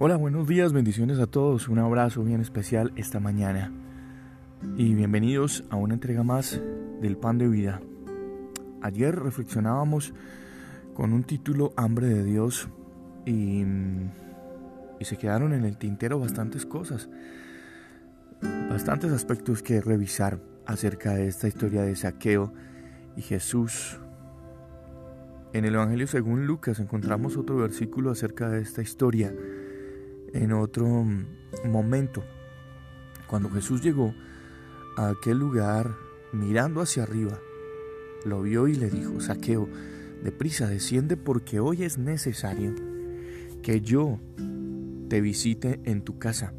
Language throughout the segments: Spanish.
Hola, buenos días, bendiciones a todos, un abrazo bien especial esta mañana y bienvenidos a una entrega más del pan de vida. Ayer reflexionábamos con un título Hambre de Dios y, y se quedaron en el tintero bastantes cosas, bastantes aspectos que revisar acerca de esta historia de saqueo y Jesús. En el Evangelio según Lucas encontramos otro versículo acerca de esta historia en otro momento. Cuando Jesús llegó a aquel lugar, mirando hacia arriba, lo vio y le dijo, Saqueo, deprisa desciende porque hoy es necesario que yo te visite en tu casa.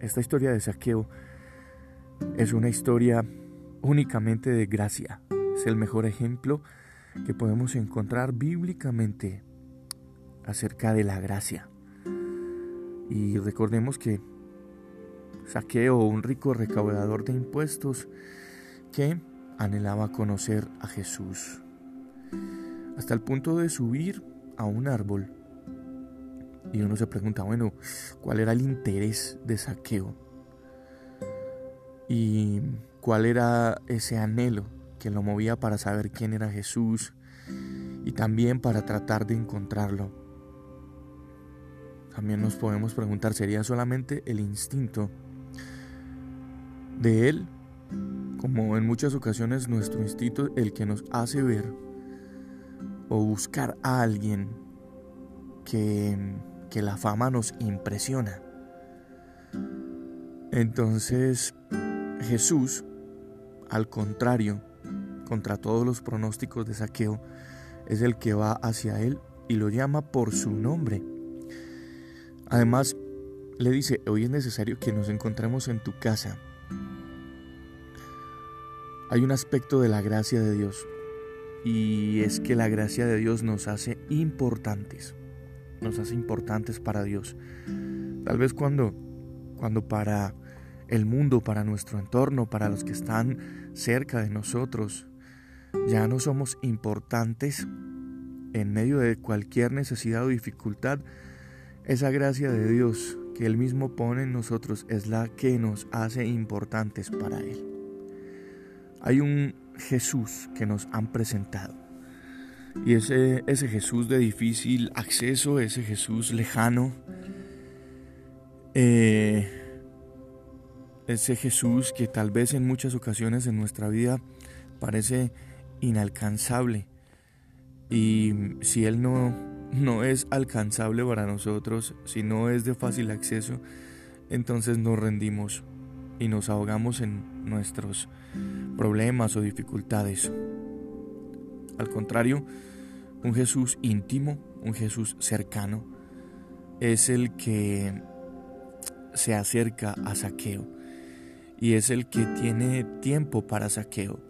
Esta historia de Saqueo es una historia únicamente de gracia. Es el mejor ejemplo que podemos encontrar bíblicamente acerca de la gracia. Y recordemos que Saqueo, un rico recaudador de impuestos que anhelaba conocer a Jesús, hasta el punto de subir a un árbol. Y uno se pregunta, bueno, ¿cuál era el interés de Saqueo? ¿Y cuál era ese anhelo que lo movía para saber quién era Jesús y también para tratar de encontrarlo? También nos podemos preguntar, ¿sería solamente el instinto de Él, como en muchas ocasiones nuestro instinto, el que nos hace ver o buscar a alguien que, que la fama nos impresiona? Entonces, Jesús, al contrario, contra todos los pronósticos de saqueo, es el que va hacia Él y lo llama por su nombre. Además, le dice, hoy es necesario que nos encontremos en tu casa. Hay un aspecto de la gracia de Dios y es que la gracia de Dios nos hace importantes, nos hace importantes para Dios. Tal vez cuando, cuando para el mundo, para nuestro entorno, para los que están cerca de nosotros, ya no somos importantes en medio de cualquier necesidad o dificultad, esa gracia de Dios que Él mismo pone en nosotros es la que nos hace importantes para Él. Hay un Jesús que nos han presentado. Y ese, ese Jesús de difícil acceso, ese Jesús lejano, eh, ese Jesús que tal vez en muchas ocasiones en nuestra vida parece inalcanzable. Y si Él no no es alcanzable para nosotros, si no es de fácil acceso, entonces nos rendimos y nos ahogamos en nuestros problemas o dificultades. Al contrario, un Jesús íntimo, un Jesús cercano, es el que se acerca a saqueo y es el que tiene tiempo para saqueo.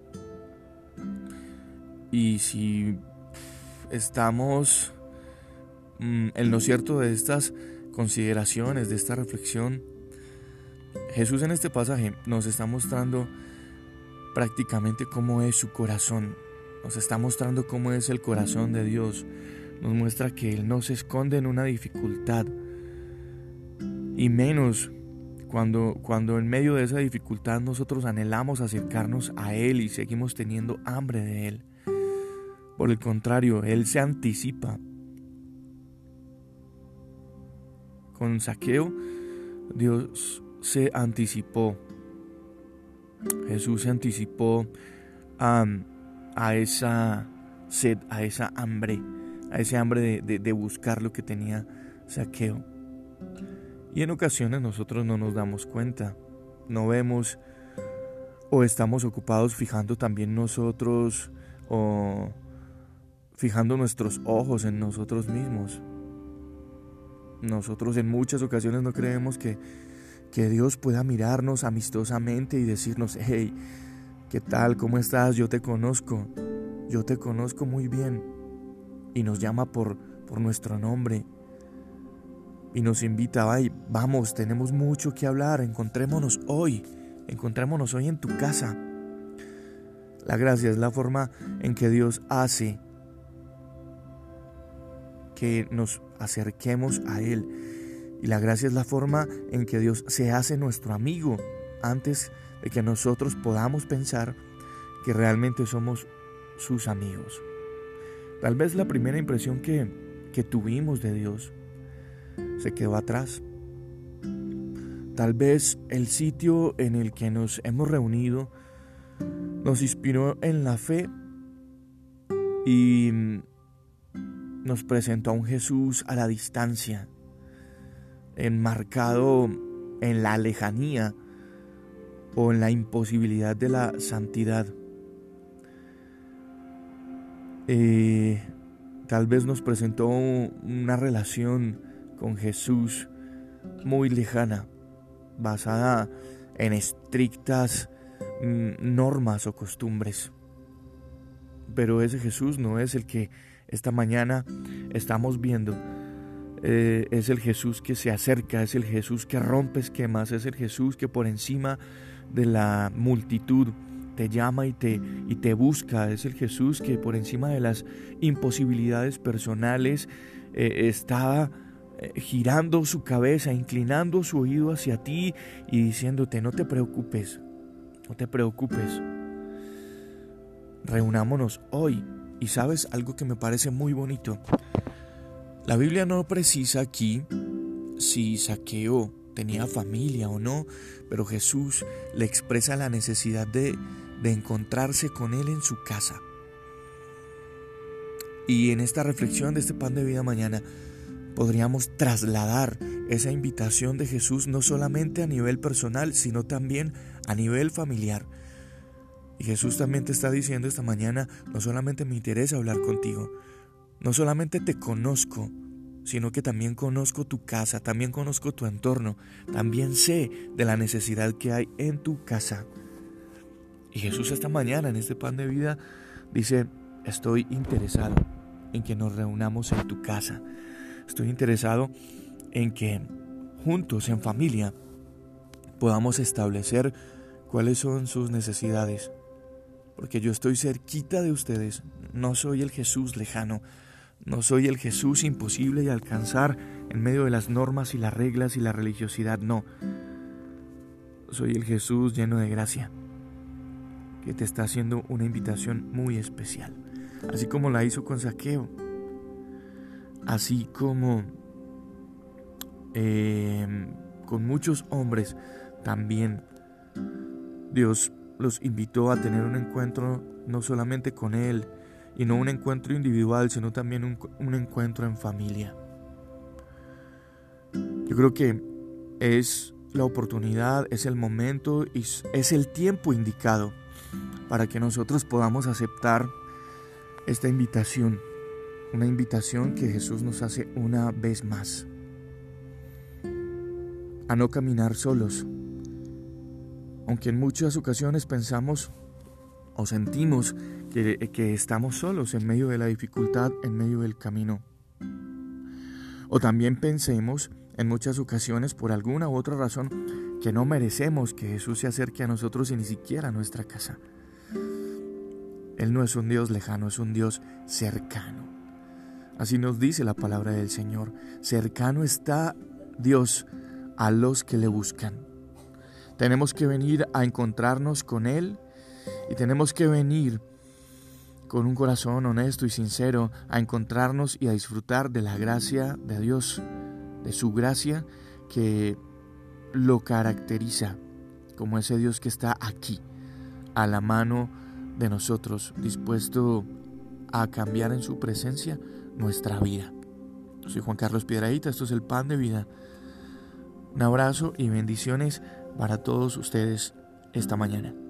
Y si estamos en lo cierto de estas consideraciones, de esta reflexión, Jesús en este pasaje nos está mostrando prácticamente cómo es su corazón, nos está mostrando cómo es el corazón de Dios, nos muestra que Él no se esconde en una dificultad, y menos cuando, cuando en medio de esa dificultad nosotros anhelamos acercarnos a Él y seguimos teniendo hambre de Él. Por el contrario, Él se anticipa con saqueo, Dios se anticipó. Jesús se anticipó a, esa sed, a esa hambre, a ese hambre de, de buscar lo que tenía saqueo. Y en ocasiones nosotros no nos damos cuenta, no vemos o estamos ocupados fijando también nosotros o fijando nuestros ojos en nosotros mismos. Nosotros en muchas ocasiones no creemos que, que Dios pueda mirarnos amistosamente y decirnos, hey, ¿qué tal? ¿Cómo estás? Yo te conozco, yo te conozco muy bien. Y nos llama por, por nuestro nombre. Y nos invita, ay, vamos, tenemos mucho que hablar, encontrémonos hoy, encontrémonos hoy en tu casa. La gracia es la forma en que Dios hace que nos acerquemos a Él Y la gracia es la forma en que Dios se hace nuestro amigo antes de que nosotros podamos pensar que realmente somos sus amigos. Tal vez la primera impresión que, que tuvimos de Dios se quedó atrás. Tal vez el sitio en el que nos hemos reunido nos inspiró en la fe y nos presentó a un Jesús a la distancia, enmarcado en la lejanía o en la imposibilidad de la santidad. Eh, tal vez nos presentó una relación con Jesús muy lejana, basada en estrictas mm, normas o costumbres. Pero ese Jesús no es el que esta mañana estamos viendo. Eh, es el Jesús que se acerca, es el Jesús que rompe esquemas, es el Jesús que por encima de la multitud te llama y te, y te busca, es el Jesús que por encima de las imposibilidades personales eh, está eh, girando su cabeza, inclinando su oído hacia ti y diciéndote, no te preocupes, no te preocupes. Reunámonos hoy y sabes algo que me parece muy bonito. La Biblia no precisa aquí si Saqueo tenía familia o no, pero Jesús le expresa la necesidad de, de encontrarse con Él en su casa. Y en esta reflexión de este pan de vida mañana podríamos trasladar esa invitación de Jesús no solamente a nivel personal, sino también a nivel familiar. Y Jesús también te está diciendo esta mañana, no solamente me interesa hablar contigo, no solamente te conozco, sino que también conozco tu casa, también conozco tu entorno, también sé de la necesidad que hay en tu casa. Y Jesús esta mañana en este pan de vida dice, estoy interesado en que nos reunamos en tu casa. Estoy interesado en que juntos, en familia, podamos establecer cuáles son sus necesidades. Porque yo estoy cerquita de ustedes, no soy el Jesús lejano, no soy el Jesús imposible de alcanzar en medio de las normas y las reglas y la religiosidad, no. Soy el Jesús lleno de gracia, que te está haciendo una invitación muy especial, así como la hizo con Saqueo, así como eh, con muchos hombres también. Dios los invitó a tener un encuentro no solamente con Él, y no un encuentro individual, sino también un, encuentro en familia. Yo creo que es la oportunidad, es el momento y es el tiempo indicado para que nosotros podamos aceptar esta invitación, una invitación que Jesús nos hace una vez más, a no caminar solos, aunque en muchas ocasiones pensamos o sentimos que, estamos solos en medio de la dificultad, en medio del camino. O también pensemos en muchas ocasiones por alguna u otra razón que no merecemos que Jesús se acerque a nosotros y ni siquiera a nuestra casa. Él no es un Dios lejano, es un Dios cercano. Así nos dice la palabra del Señor. Cercano está Dios a los que le buscan. Tenemos que venir a encontrarnos con Él y tenemos que venir con un corazón honesto y sincero a encontrarnos y a disfrutar de la gracia de Dios, de su gracia que lo caracteriza como ese Dios que está aquí, a la mano de nosotros, dispuesto a cambiar en su presencia nuestra vida. soy Juan Carlos Piedraíta, esto es el pan de vida. Un abrazo y bendiciones para todos ustedes esta mañana.